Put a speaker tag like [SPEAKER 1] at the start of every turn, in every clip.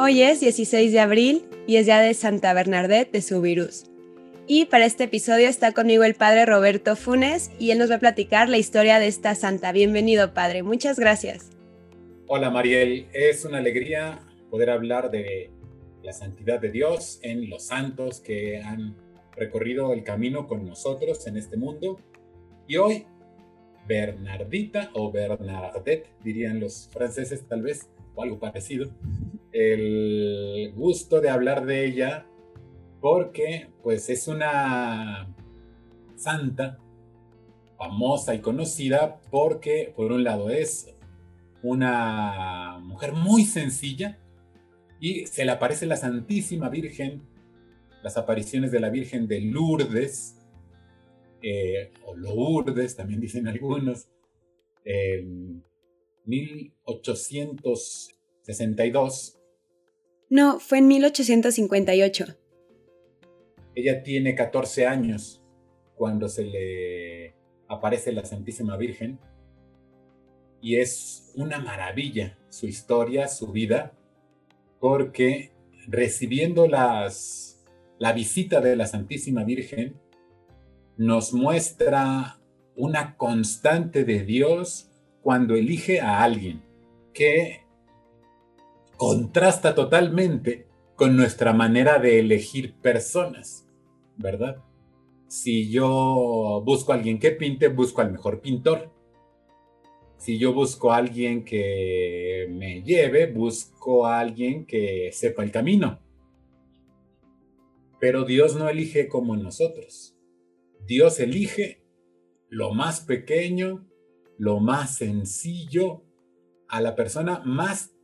[SPEAKER 1] Hoy es 16 de abril y es día de Santa Bernadette de Subirús. Y para este episodio está conmigo el padre Roberto Funes y él nos va a platicar la historia de esta santa. Bienvenido, padre. Muchas gracias.
[SPEAKER 2] Hola, Mariel. Es una alegría poder hablar de la santidad de Dios en los santos que han recorrido el camino con nosotros en este mundo. Y hoy, Bernardita o Bernadette, dirían los franceses tal vez, o algo parecido, el gusto de hablar de ella porque pues es una santa famosa y conocida porque por un lado es una mujer muy sencilla y se le aparece la Santísima Virgen, las apariciones de la Virgen de Lourdes, eh, o Lourdes también dicen algunos, en 1862
[SPEAKER 1] no, fue en 1858.
[SPEAKER 2] Ella tiene 14 años cuando se le aparece la Santísima Virgen y es una maravilla su historia, su vida, porque recibiendo las, la visita de la Santísima Virgen, nos muestra una constante de Dios cuando elige a alguien que contrasta totalmente con nuestra manera de elegir personas, ¿verdad? Si yo busco a alguien que pinte, busco al mejor pintor. Si yo busco a alguien que me lleve, busco a alguien que sepa el camino. Pero Dios no elige como nosotros. Dios elige lo más pequeño, lo más sencillo, a la persona más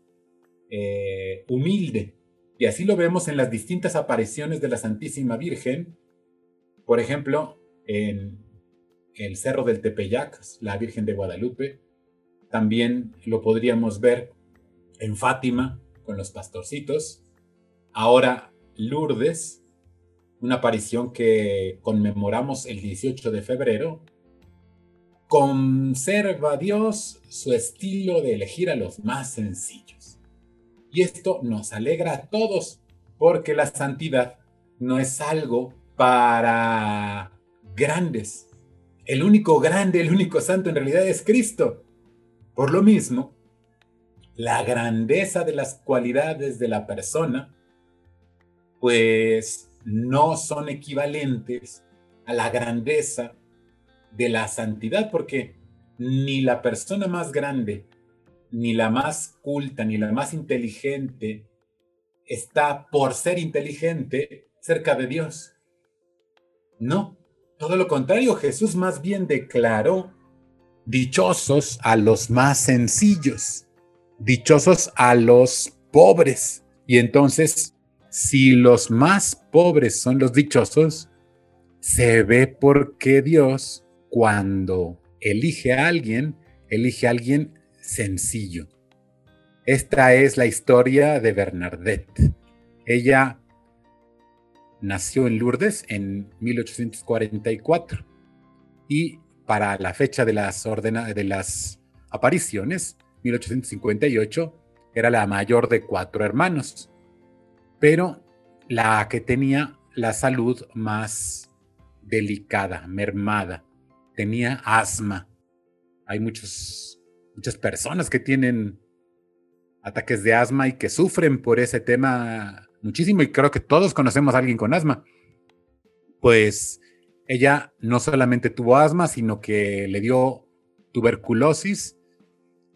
[SPEAKER 2] eh, humilde. Y así lo vemos en las distintas apariciones de la Santísima Virgen. Por ejemplo, en el Cerro del Tepeyac, la Virgen de Guadalupe. También lo podríamos ver en Fátima con los pastorcitos. Ahora Lourdes, una aparición que conmemoramos el 18 de febrero. Conserva Dios su estilo de elegir a los más sencillos. Y esto nos alegra a todos, porque la santidad no es algo para grandes. El único grande, el único santo en realidad es Cristo. Por lo mismo, la grandeza de las cualidades de la persona, pues no son equivalentes a la grandeza de la santidad, porque ni la persona más grande ni la más culta, ni la más inteligente está por ser inteligente cerca de Dios. No, todo lo contrario, Jesús más bien declaró, dichosos a los más sencillos, dichosos a los pobres. Y entonces, si los más pobres son los dichosos, se ve por qué Dios, cuando elige a alguien, elige a alguien sencillo. Esta es la historia de Bernadette. Ella nació en Lourdes en 1844 y para la fecha de las, de las apariciones, 1858, era la mayor de cuatro hermanos, pero la que tenía la salud más delicada, mermada. Tenía asma. Hay muchos muchas personas que tienen ataques de asma y que sufren por ese tema muchísimo y creo que todos conocemos a alguien con asma. Pues ella no solamente tuvo asma, sino que le dio tuberculosis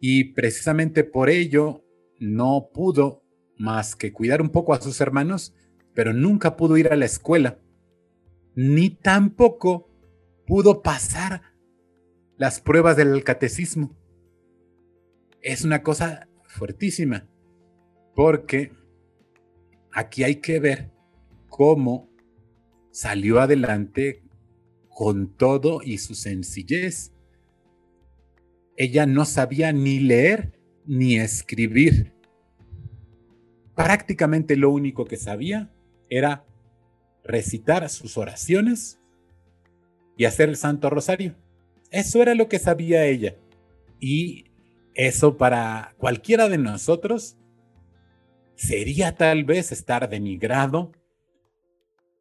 [SPEAKER 2] y precisamente por ello no pudo más que cuidar un poco a sus hermanos, pero nunca pudo ir a la escuela, ni tampoco pudo pasar las pruebas del catecismo es una cosa fuertísima, porque aquí hay que ver cómo salió adelante con todo y su sencillez. Ella no sabía ni leer ni escribir. Prácticamente lo único que sabía era recitar sus oraciones y hacer el Santo Rosario. Eso era lo que sabía ella. Y eso para cualquiera de nosotros sería tal vez estar denigrado.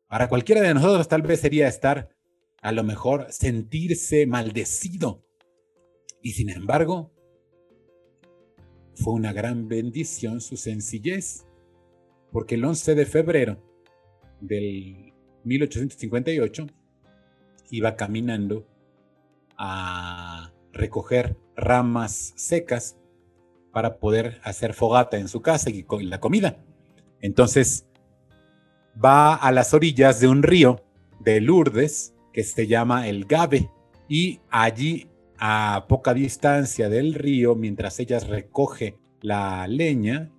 [SPEAKER 2] Para cualquiera de nosotros tal vez sería estar, a lo mejor, sentirse maldecido. Y sin embargo, fue una gran bendición su sencillez, porque el 11 de febrero del 1858 iba caminando a recoger ramas secas para poder hacer fogata en su casa y la comida. Entonces va a las orillas de un río de Lourdes que se llama el Gabe y allí a poca distancia del río, mientras ella recoge la leña,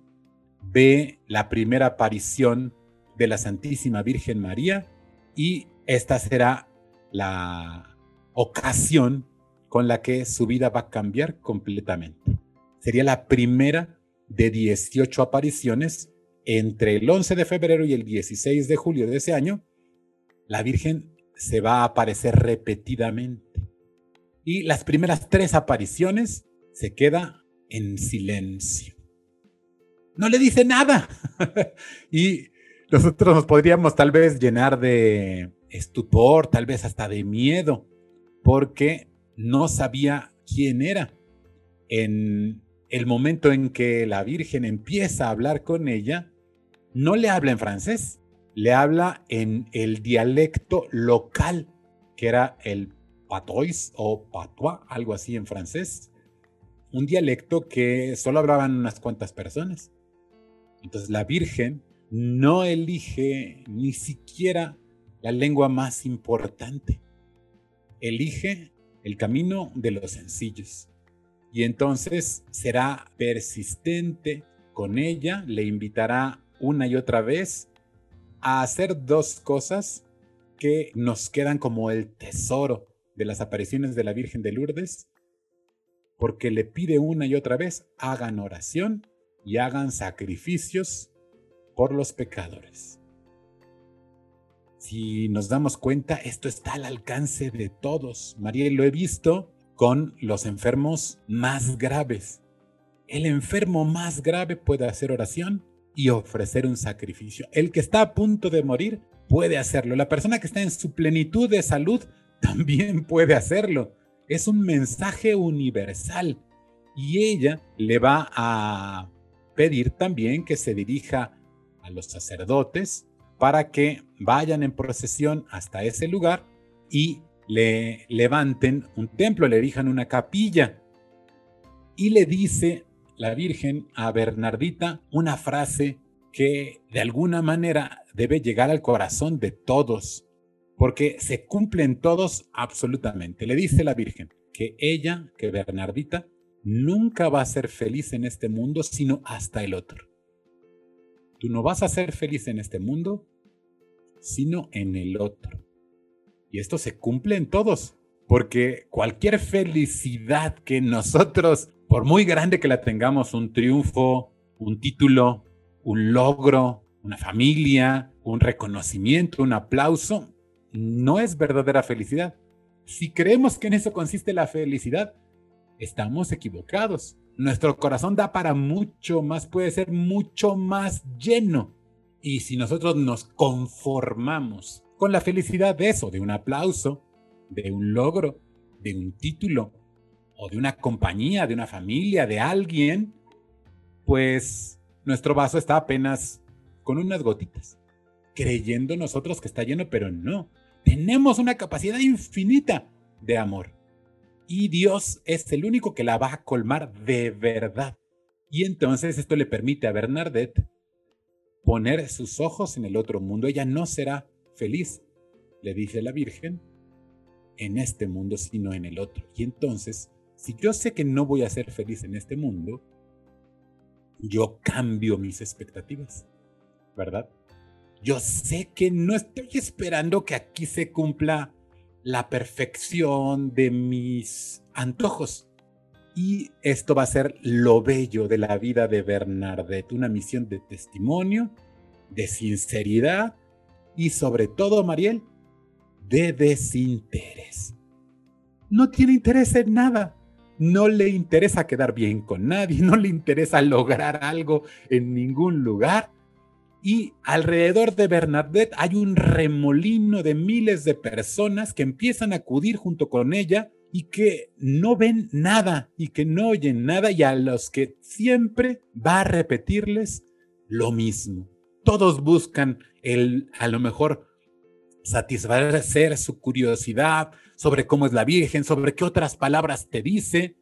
[SPEAKER 2] ve la primera aparición de la Santísima Virgen María y esta será la ocasión con la que su vida va a cambiar completamente. Sería la primera de 18 apariciones entre el 11 de febrero y el 16 de julio de ese año. La Virgen se va a aparecer repetidamente. Y las primeras tres apariciones se queda en silencio. No le dice nada. y nosotros nos podríamos tal vez llenar de estupor, tal vez hasta de miedo, porque no sabía quién era. En el momento en que la Virgen empieza a hablar con ella, no le habla en francés, le habla en el dialecto local, que era el patois o patois, algo así en francés, un dialecto que solo hablaban unas cuantas personas. Entonces la Virgen no elige ni siquiera la lengua más importante. Elige el camino de los sencillos. Y entonces será persistente con ella, le invitará una y otra vez a hacer dos cosas que nos quedan como el tesoro de las apariciones de la Virgen de Lourdes, porque le pide una y otra vez, hagan oración y hagan sacrificios por los pecadores. Si nos damos cuenta, esto está al alcance de todos. María, lo he visto con los enfermos más graves. El enfermo más grave puede hacer oración y ofrecer un sacrificio. El que está a punto de morir puede hacerlo. La persona que está en su plenitud de salud también puede hacerlo. Es un mensaje universal. Y ella le va a pedir también que se dirija a los sacerdotes para que vayan en procesión hasta ese lugar y le levanten un templo, le erijan una capilla. Y le dice la Virgen a Bernardita una frase que de alguna manera debe llegar al corazón de todos porque se cumplen todos absolutamente. Le dice la Virgen que ella, que Bernardita, nunca va a ser feliz en este mundo, sino hasta el otro. Tú no vas a ser feliz en este mundo, sino en el otro. Y esto se cumple en todos, porque cualquier felicidad que nosotros, por muy grande que la tengamos, un triunfo, un título, un logro, una familia, un reconocimiento, un aplauso, no es verdadera felicidad. Si creemos que en eso consiste la felicidad, estamos equivocados. Nuestro corazón da para mucho más, puede ser mucho más lleno. Y si nosotros nos conformamos con la felicidad de eso, de un aplauso, de un logro, de un título, o de una compañía, de una familia, de alguien, pues nuestro vaso está apenas con unas gotitas, creyendo nosotros que está lleno, pero no. Tenemos una capacidad infinita de amor. Y Dios es el único que la va a colmar de verdad. Y entonces esto le permite a Bernadette poner sus ojos en el otro mundo. Ella no será feliz, le dice la Virgen, en este mundo, sino en el otro. Y entonces, si yo sé que no voy a ser feliz en este mundo, yo cambio mis expectativas, ¿verdad? Yo sé que no estoy esperando que aquí se cumpla la perfección de mis antojos. Y esto va a ser lo bello de la vida de Bernadette, una misión de testimonio, de sinceridad y sobre todo, Mariel, de desinterés. No tiene interés en nada, no le interesa quedar bien con nadie, no le interesa lograr algo en ningún lugar. Y alrededor de Bernadette hay un remolino de miles de personas que empiezan a acudir junto con ella y que no ven nada y que no oyen nada y a los que siempre va a repetirles lo mismo. Todos buscan el, a lo mejor, satisfacer su curiosidad sobre cómo es la Virgen, sobre qué otras palabras te dice.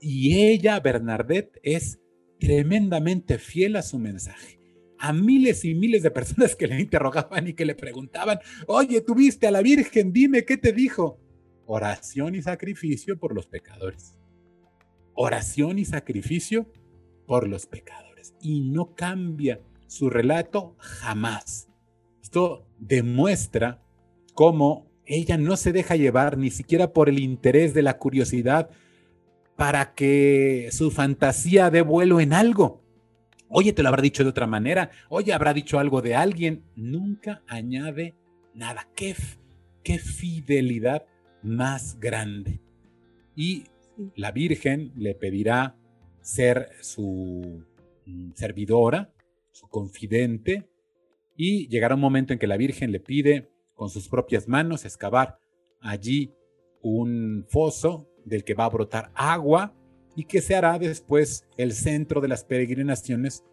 [SPEAKER 2] Y ella, Bernadette, es tremendamente fiel a su mensaje. A miles y miles de personas que le interrogaban y que le preguntaban, oye, ¿tuviste a la Virgen? Dime, ¿qué te dijo? Oración y sacrificio por los pecadores. Oración y sacrificio por los pecadores. Y no cambia su relato jamás. Esto demuestra cómo ella no se deja llevar ni siquiera por el interés de la curiosidad para que su fantasía dé vuelo en algo. Oye, te lo habrá dicho de otra manera. Oye, habrá dicho algo de alguien. Nunca añade nada. Qué, qué fidelidad más grande. Y la Virgen le pedirá ser su mm, servidora, su confidente, y llegará un momento en que la Virgen le pide con sus propias manos excavar allí un foso del que va a brotar agua y que se hará después el centro de las peregrinaciones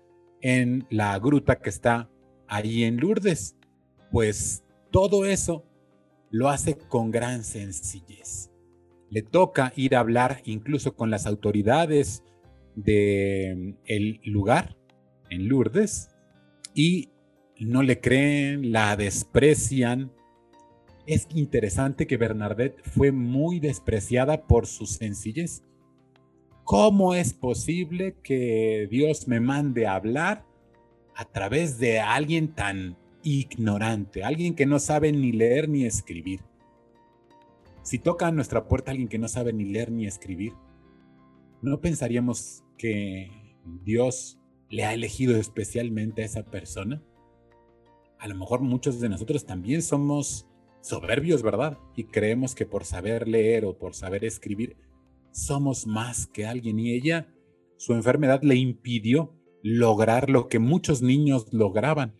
[SPEAKER 2] en la gruta que está ahí en Lourdes. Pues todo eso lo hace con gran sencillez. Le toca ir a hablar incluso con las autoridades del el lugar en Lourdes y no le creen, la desprecian. Es interesante que Bernadette fue muy despreciada por su sencillez. ¿Cómo es posible que Dios me mande a hablar a través de alguien tan ignorante, alguien que no sabe ni leer ni escribir? Si toca a nuestra puerta alguien que no sabe ni leer ni escribir, ¿no pensaríamos que Dios le ha elegido especialmente a esa persona? a lo mejor muchos de nosotros también somos soberbios, ¿verdad? Y creemos que por saber leer o por saber escribir somos más que alguien. Y ella, su enfermedad le impidió lograr lo que muchos niños lograban.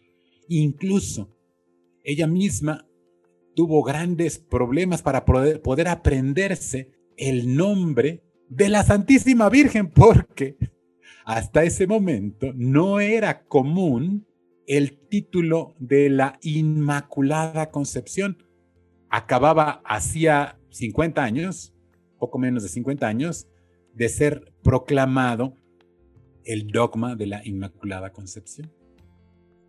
[SPEAKER 2] Incluso ella misma tuvo grandes problemas para poder, poder aprenderse el nombre de la Santísima Virgen porque hasta ese momento no era común el título de la Inmaculada Concepción. Acababa hacía 50 años, poco menos de 50 años, de ser proclamado el dogma de la Inmaculada Concepción.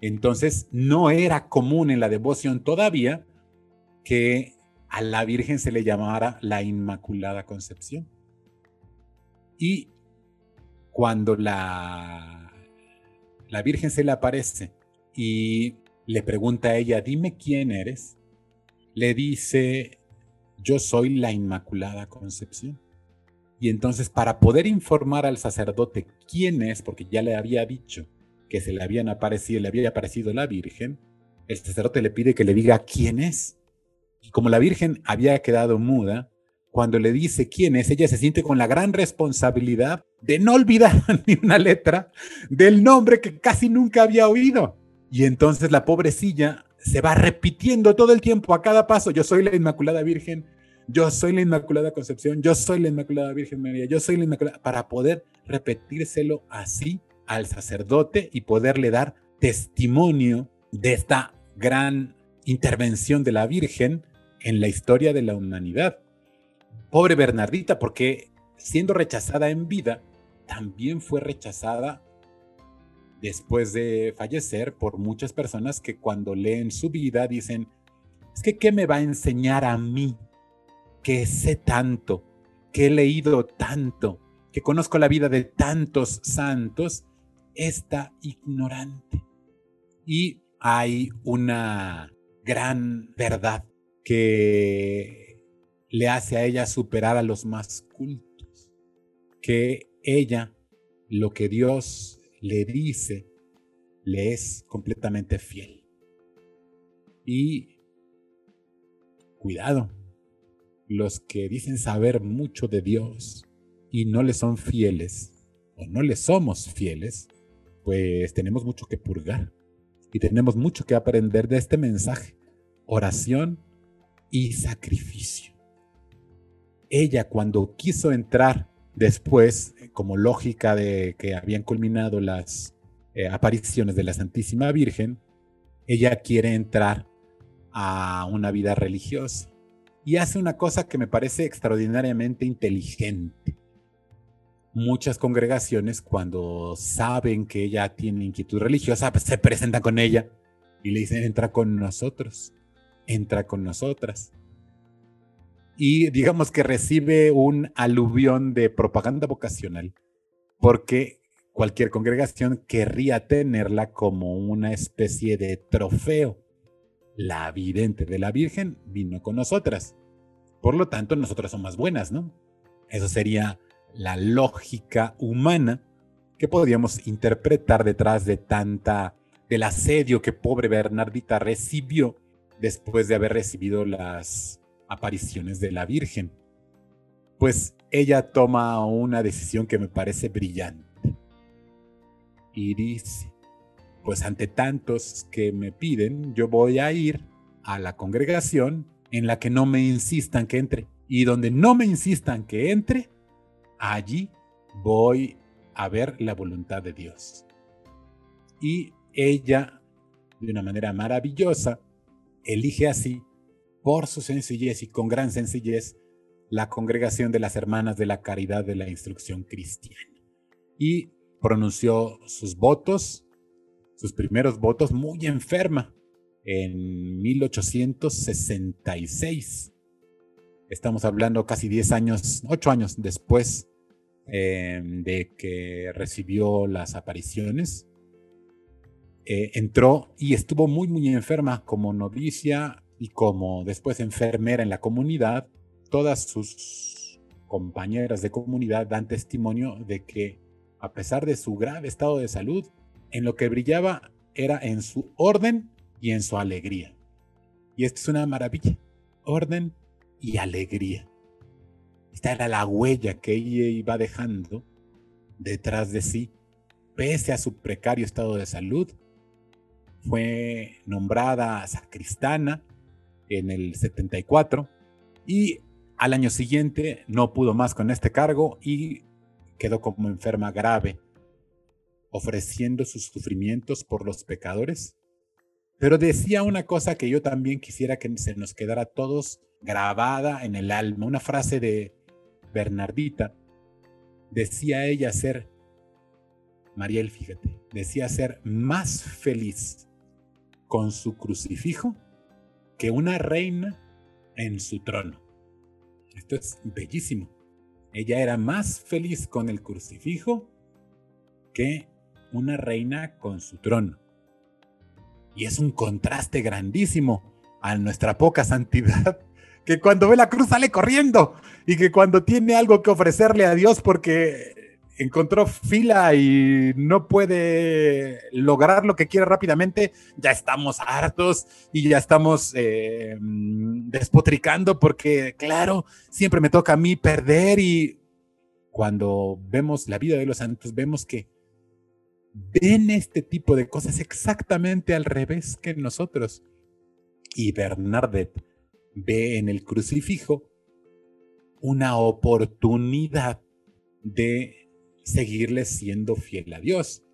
[SPEAKER 2] Entonces, no era común en la devoción todavía que a la Virgen se le llamara la Inmaculada Concepción. Y cuando la, la Virgen se le aparece y le pregunta a ella, dime quién eres. Le dice, yo soy la Inmaculada Concepción. Y entonces para poder informar al sacerdote quién es, porque ya le había dicho que se le habían aparecido, le había aparecido la Virgen, el sacerdote le pide que le diga quién es. Y como la Virgen había quedado muda, cuando le dice quién es, ella se siente con la gran responsabilidad de no olvidar ni una letra del nombre que casi nunca había oído. Y entonces la pobrecilla se va repitiendo todo el tiempo a cada paso, yo soy la Inmaculada Virgen, yo soy la Inmaculada Concepción, yo soy la Inmaculada Virgen María, yo soy la Inmaculada, para poder repetírselo así al sacerdote y poderle dar testimonio de esta gran intervención de la Virgen en la historia de la humanidad. Pobre Bernardita, porque siendo rechazada en vida, también fue rechazada después de fallecer por muchas personas que cuando leen su vida dicen, es que ¿qué me va a enseñar a mí? Que sé tanto, que he leído tanto, que conozco la vida de tantos santos, esta ignorante. Y hay una gran verdad que le hace a ella superar a los más cultos, que ella, lo que Dios le dice, le es completamente fiel. Y cuidado, los que dicen saber mucho de Dios, y no le son fieles, o no le somos fieles, pues tenemos mucho que purgar y tenemos mucho que aprender de este mensaje. Oración y sacrificio. Ella cuando quiso entrar después, como lógica de que habían culminado las eh, apariciones de la Santísima Virgen, ella quiere entrar a una vida religiosa y hace una cosa que me parece extraordinariamente inteligente. Muchas congregaciones cuando saben que ella tiene inquietud religiosa, pues se presentan con ella y le dicen, entra con nosotros, entra con nosotras. Y digamos que recibe un aluvión de propaganda vocacional, porque cualquier congregación querría tenerla como una especie de trofeo. La vidente de la Virgen vino con nosotras. Por lo tanto, nosotras somos más buenas, ¿no? Eso sería la lógica humana que podríamos interpretar detrás de tanta del asedio que pobre Bernardita recibió después de haber recibido las apariciones de la Virgen. Pues ella toma una decisión que me parece brillante. Y dice, pues ante tantos que me piden, yo voy a ir a la congregación en la que no me insistan que entre. Y donde no me insistan que entre, allí voy a ver la voluntad de Dios. Y ella, de una manera maravillosa, elige así, por su sencillez y con gran sencillez, la congregación de las hermanas de la caridad de la instrucción cristiana. Y pronunció sus votos, sus primeros votos muy enferma, en 1866. Estamos hablando casi 10 años, 8 años después eh, de que recibió las apariciones. Eh, entró y estuvo muy, muy enferma como novicia y como después enfermera en la comunidad. Todas sus compañeras de comunidad dan testimonio de que a pesar de su grave estado de salud, en lo que brillaba era en su orden y en su alegría. Y esto es una maravilla. Orden y alegría. Esta era la huella que ella iba dejando detrás de sí, pese a su precario estado de salud. Fue nombrada sacristana en el 74 y al año siguiente no pudo más con este cargo y quedó como enferma grave, ofreciendo sus sufrimientos por los pecadores pero decía una cosa que yo también quisiera que se nos quedara todos grabada en el alma, una frase de Bernardita. Decía ella ser, Mariel, fíjate, decía ser más feliz con su crucifijo que una reina en su trono. Esto es bellísimo. Ella era más feliz con el crucifijo que una reina con su trono. Y es un contraste grandísimo a nuestra poca santidad, que cuando ve la cruz sale corriendo y que cuando tiene algo que ofrecerle a Dios porque encontró fila y no puede lograr lo que quiere rápidamente, ya estamos hartos y ya estamos eh, despotricando porque, claro, siempre me toca a mí perder y cuando vemos la vida de los santos, vemos que ven este tipo de cosas exactamente al revés que nosotros. Y Bernadette ve en el crucifijo una oportunidad de seguirle siendo fiel a Dios.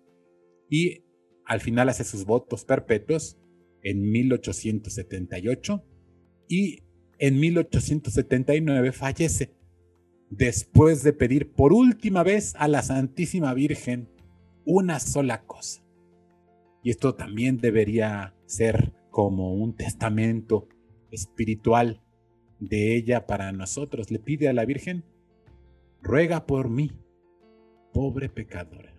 [SPEAKER 2] Y al final hace sus votos perpetuos en 1878 y en 1879 fallece después de pedir por última vez a la Santísima Virgen una sola cosa. Y esto también debería ser como un testamento espiritual de ella para nosotros. Le pide a la Virgen, ruega por mí, pobre pecadora.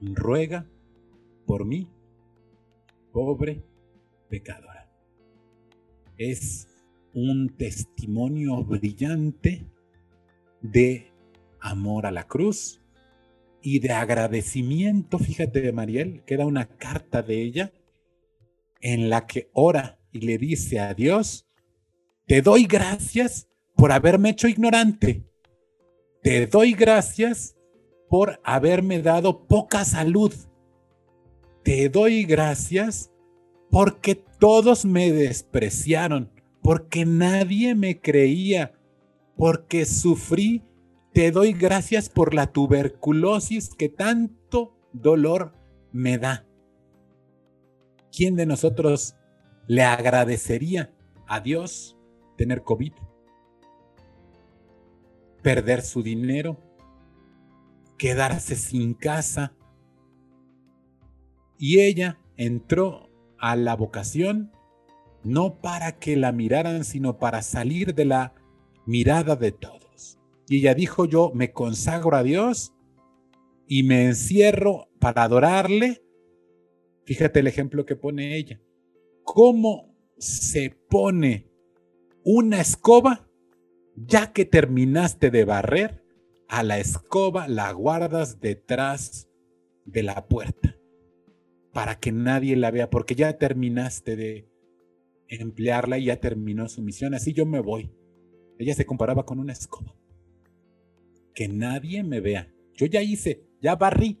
[SPEAKER 2] Ruega por mí, pobre pecadora. Es un testimonio brillante de amor a la cruz, y de agradecimiento, fíjate, Mariel, queda una carta de ella en la que ora y le dice a Dios, te doy gracias por haberme hecho ignorante, te doy gracias por haberme dado poca salud. Te doy gracias porque todos me despreciaron, porque nadie me creía, porque sufrí. Te doy gracias por la tuberculosis que tanto dolor me da. ¿Quién de nosotros le agradecería a Dios tener COVID? Perder su dinero, quedarse sin casa. Y ella entró a la vocación no para que la miraran, sino para salir de la mirada de todos. Y ella dijo, yo me consagro a Dios y me encierro para adorarle. Fíjate el ejemplo que pone ella. ¿Cómo se pone una escoba ya que terminaste de barrer? a la escoba la guardas detrás de la puerta para que nadie la vea, porque ya terminaste de emplearla y ya terminó su misión. Así yo me voy. Ella se comparaba con una escoba. Que nadie me vea. Yo ya hice, ya barrí.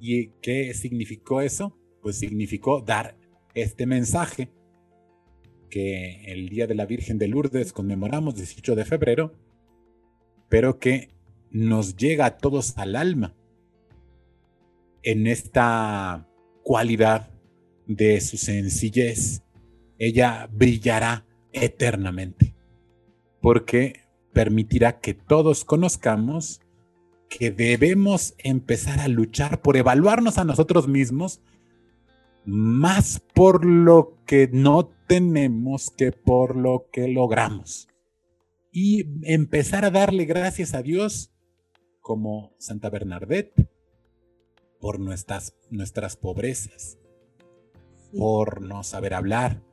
[SPEAKER 2] ¿Y qué significó eso? Pues significó dar este mensaje que el Día de la Virgen de Lourdes conmemoramos 18 de febrero, pero que nos llega a todos al alma en esta cualidad de su sencillez. Ella brillará eternamente porque permitirá que todos conozcamos que debemos empezar a luchar por evaluarnos a nosotros mismos más por lo que no tenemos que por lo que logramos. Y empezar a darle gracias a Dios como Santa Bernadette por nuestras, nuestras pobrezas, por no saber hablar,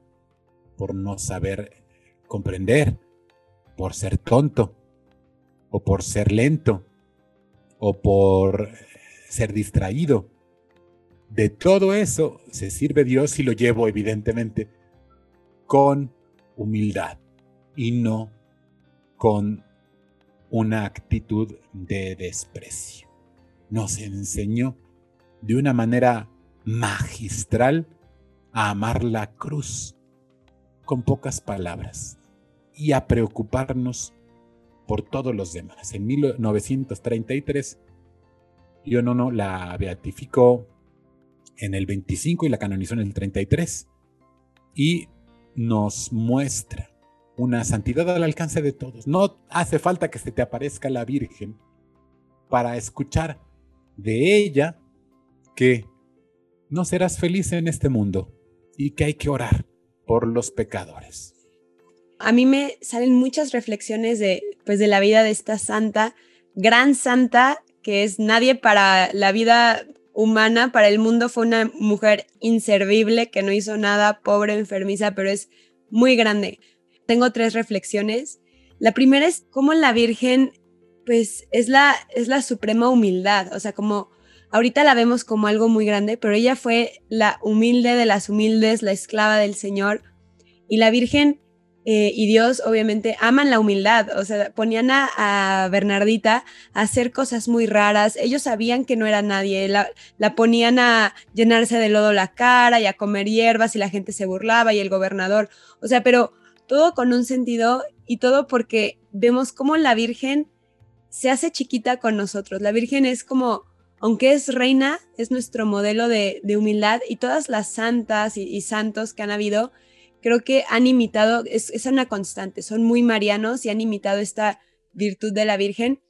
[SPEAKER 2] por no saber comprender, por ser tonto, o por ser lento, o por ser distraído. De todo eso se sirve Dios y lo llevo evidentemente con humildad y no con una actitud de desprecio. Nos enseñó de una manera magistral a amar la cruz con pocas palabras y a preocuparnos por todos los demás. En 1933, no no la beatificó en el 25 y la canonizó en el 33 y nos muestra una santidad al alcance de todos. No hace falta que se te aparezca la Virgen para escuchar de ella que no serás feliz en este mundo y que hay que orar por los pecadores.
[SPEAKER 1] A mí me salen muchas reflexiones de, pues, de la vida de esta santa, gran santa, que es nadie para la vida humana, para el mundo fue una mujer inservible, que no hizo nada, pobre, enfermiza, pero es muy grande tengo tres reflexiones. La primera es cómo la Virgen, pues, es la, es la suprema humildad. O sea, como ahorita la vemos como algo muy grande, pero ella fue la humilde de las humildes, la esclava del Señor. Y la Virgen eh, y Dios obviamente aman la humildad, o sea, ponían a, Bernardita a hacer cosas muy raras, ellos sabían que no era nadie, la, la, ponían a llenarse de lodo la cara y a comer hierbas y la gente se burlaba y el gobernador, o sea, pero todo con un sentido y todo porque vemos cómo la Virgen se hace chiquita con nosotros. La Virgen es como, aunque es reina, es nuestro modelo de, humildad y todas las santas y, santos que han habido, creo que han imitado, es, es una constante, son muy marianos y han imitado esta virtud de la Virgen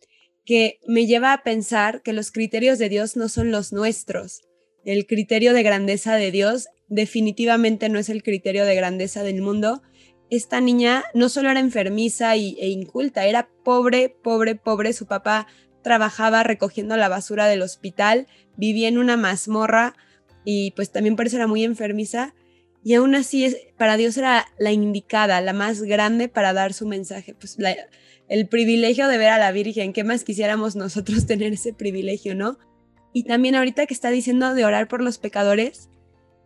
[SPEAKER 1] que me lleva a pensar que los criterios de Dios no son los nuestros. El criterio de grandeza de Dios definitivamente no es el criterio de grandeza del mundo esta niña no solo era enfermiza y, e inculta, era pobre, pobre, pobre. Su papá trabajaba recogiendo la basura del hospital, vivía en una mazmorra y pues también por eso era muy enfermiza. Y aún así para Dios era la indicada, la más grande para dar su mensaje. Pues el privilegio de ver a la Virgen, ¿qué más quisiéramos nosotros tener ese privilegio, no? Y también ahorita que está diciendo de orar por los pecadores,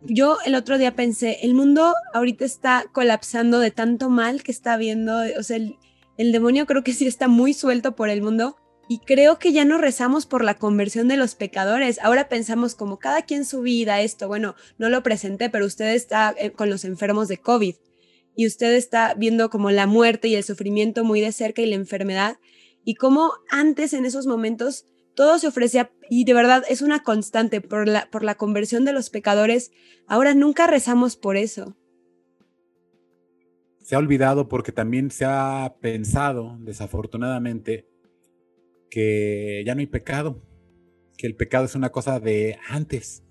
[SPEAKER 1] yo el otro día pensé, el mundo ahorita está colapsando de tanto mal que está viendo, o sea, el, demonio creo que sí está muy suelto por el mundo Y creo que ya no rezamos por la conversión de los pecadores. Ahora pensamos como cada quien su vida, esto. Bueno, no lo presenté, pero usted está eh, con los enfermos de COVID y usted está viendo como la muerte y el sufrimiento muy de cerca y la enfermedad. Y como antes en esos momentos todo se ofrecía y de verdad es una constante por la, por la conversión de los pecadores. Ahora nunca rezamos por eso.
[SPEAKER 2] Se ha olvidado porque también se ha pensado, desafortunadamente, que ya no hay pecado, que el pecado es una cosa de antes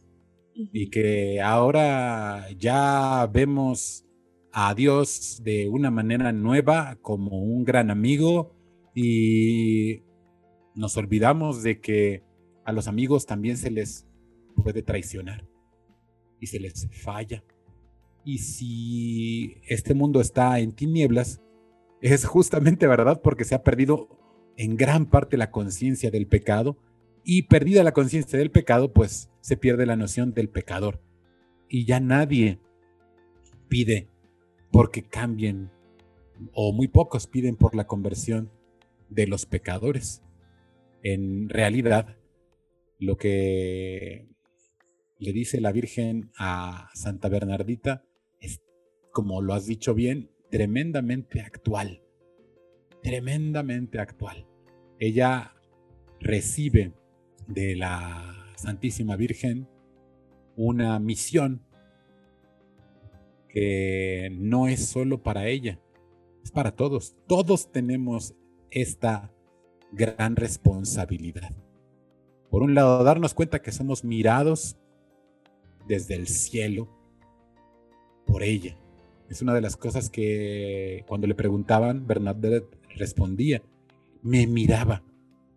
[SPEAKER 2] y que ahora ya vemos a Dios de una manera nueva como un gran amigo y nos olvidamos de que a los amigos también se les puede traicionar y se les falla. Y si este mundo está en tinieblas, es justamente verdad porque se ha perdido en gran parte la conciencia del pecado y perdida la conciencia del pecado, pues se pierde la noción del pecador. Y ya nadie pide porque cambien, o muy pocos piden por la conversión de los pecadores. En realidad, lo que le dice la Virgen a Santa Bernardita es, como lo has dicho bien, tremendamente actual tremendamente actual. Ella recibe de la Santísima Virgen una misión que no es solo para ella, es para todos. Todos tenemos esta gran responsabilidad. Por un lado, darnos cuenta que somos mirados desde el cielo por ella. Es una de las cosas que cuando le preguntaban, Bernadette respondía, me miraba,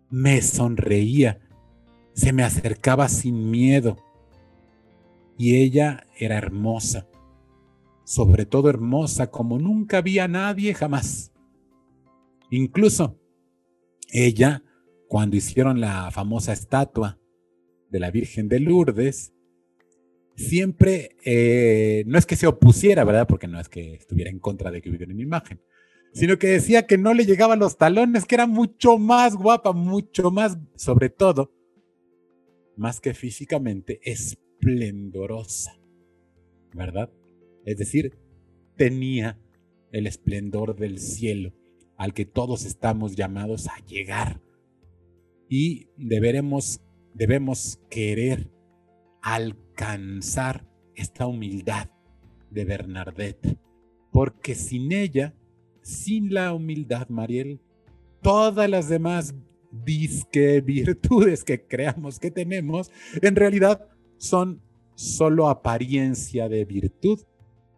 [SPEAKER 2] me sonreía, se me acercaba sin miedo. Y ella era hermosa, sobre todo hermosa como nunca había nadie jamás. Incluso ella, cuando hicieron la famosa estatua de la Virgen de Lourdes, siempre, eh, no es que se opusiera, ¿verdad? Porque no es que estuviera en contra de que hubiera una imagen, sino que decía que no le llegaban los talones, que era mucho más guapa, mucho más, sobre todo, más que físicamente, esplendorosa, ¿verdad? Es decir, tenía el esplendor del cielo al que todos estamos llamados a llegar. Y deberemos, debemos querer alcanzar esta humildad de Bernadette, porque sin ella sin la humildad, Mariel, todas las demás disque virtudes que creamos que tenemos, en realidad son solo apariencia de virtud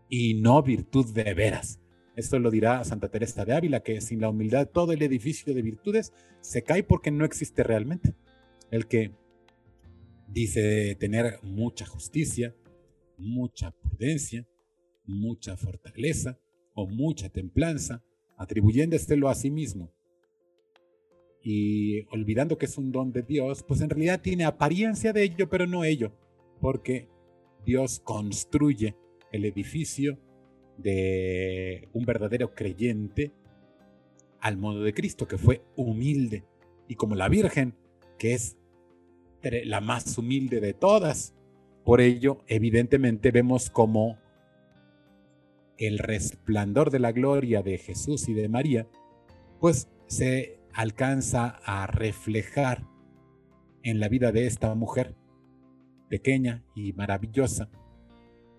[SPEAKER 2] y no virtud de veras. Esto lo dirá Santa Teresa de Ávila, que sin la humildad todo el edificio de virtudes se cae porque no existe realmente. El que dice tener mucha justicia, mucha prudencia, mucha fortaleza, o mucha templanza, atribuyéndoselo a sí mismo y olvidando que es un don de Dios, pues en realidad tiene apariencia de ello, pero no ello, porque Dios construye el edificio de un verdadero creyente al modo de Cristo, que fue humilde, y como la Virgen, que es la más humilde de todas. Por ello, evidentemente vemos como el resplandor de la gloria de Jesús y de María, pues se alcanza a reflejar en la vida de esta mujer pequeña y maravillosa.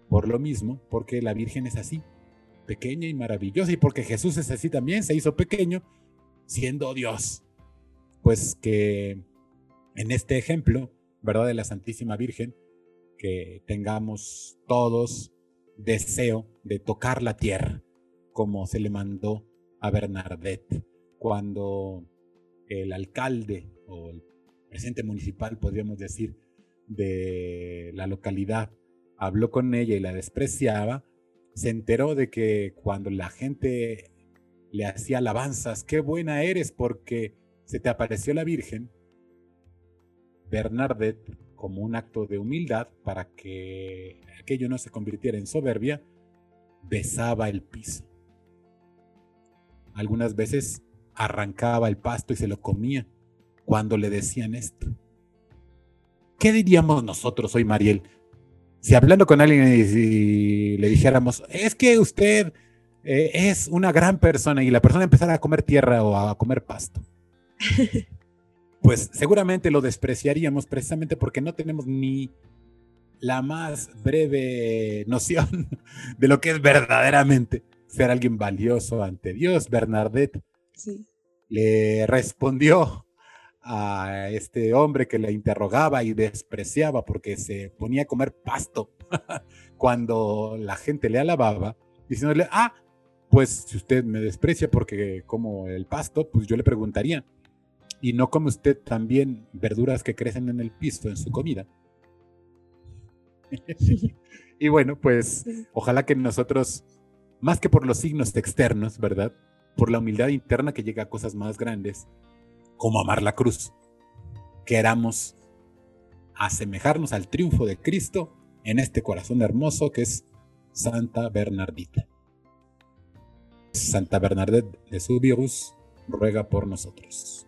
[SPEAKER 2] Por lo mismo, porque la Virgen es así, pequeña y maravillosa, y porque Jesús es así también, se hizo pequeño, siendo Dios. Pues que en este ejemplo, ¿verdad? De la Santísima Virgen, que tengamos todos deseo de tocar la tierra, como se le mandó a Bernadette cuando el alcalde o el presidente municipal, podríamos decir, de la localidad habló con ella y la despreciaba, se enteró de que cuando la gente le hacía alabanzas, qué buena eres porque se te apareció la Virgen, Bernadette, como un acto de humildad para que aquello no se convirtiera en soberbia, besaba el piso. Algunas veces arrancaba el pasto y se lo comía cuando le decían esto. ¿Qué diríamos nosotros hoy, Mariel? Si hablando con alguien y le dijéramos, es que usted eh, es una gran persona y la persona empezara a comer tierra o a comer pasto. pues seguramente lo despreciaríamos precisamente porque no tenemos ni la más breve noción de lo que es verdaderamente ser alguien valioso ante Dios. Bernadette le respondió a este hombre que le interrogaba y despreciaba porque se ponía a comer pasto cuando la gente le alababa, diciéndole, ah, pues si usted me desprecia porque como el pasto, pues yo le preguntaría, ¿y no come usted también verduras que crecen en el piso en su comida? y bueno, pues ojalá que nosotros, más que por los signos externos, ¿verdad? Por la humildad interna que llega a cosas más grandes, como amar la cruz, queramos asemejarnos al triunfo de Cristo en este corazón hermoso que es Santa Bernardita. Santa Bernadette de Subirus ruega por nosotros.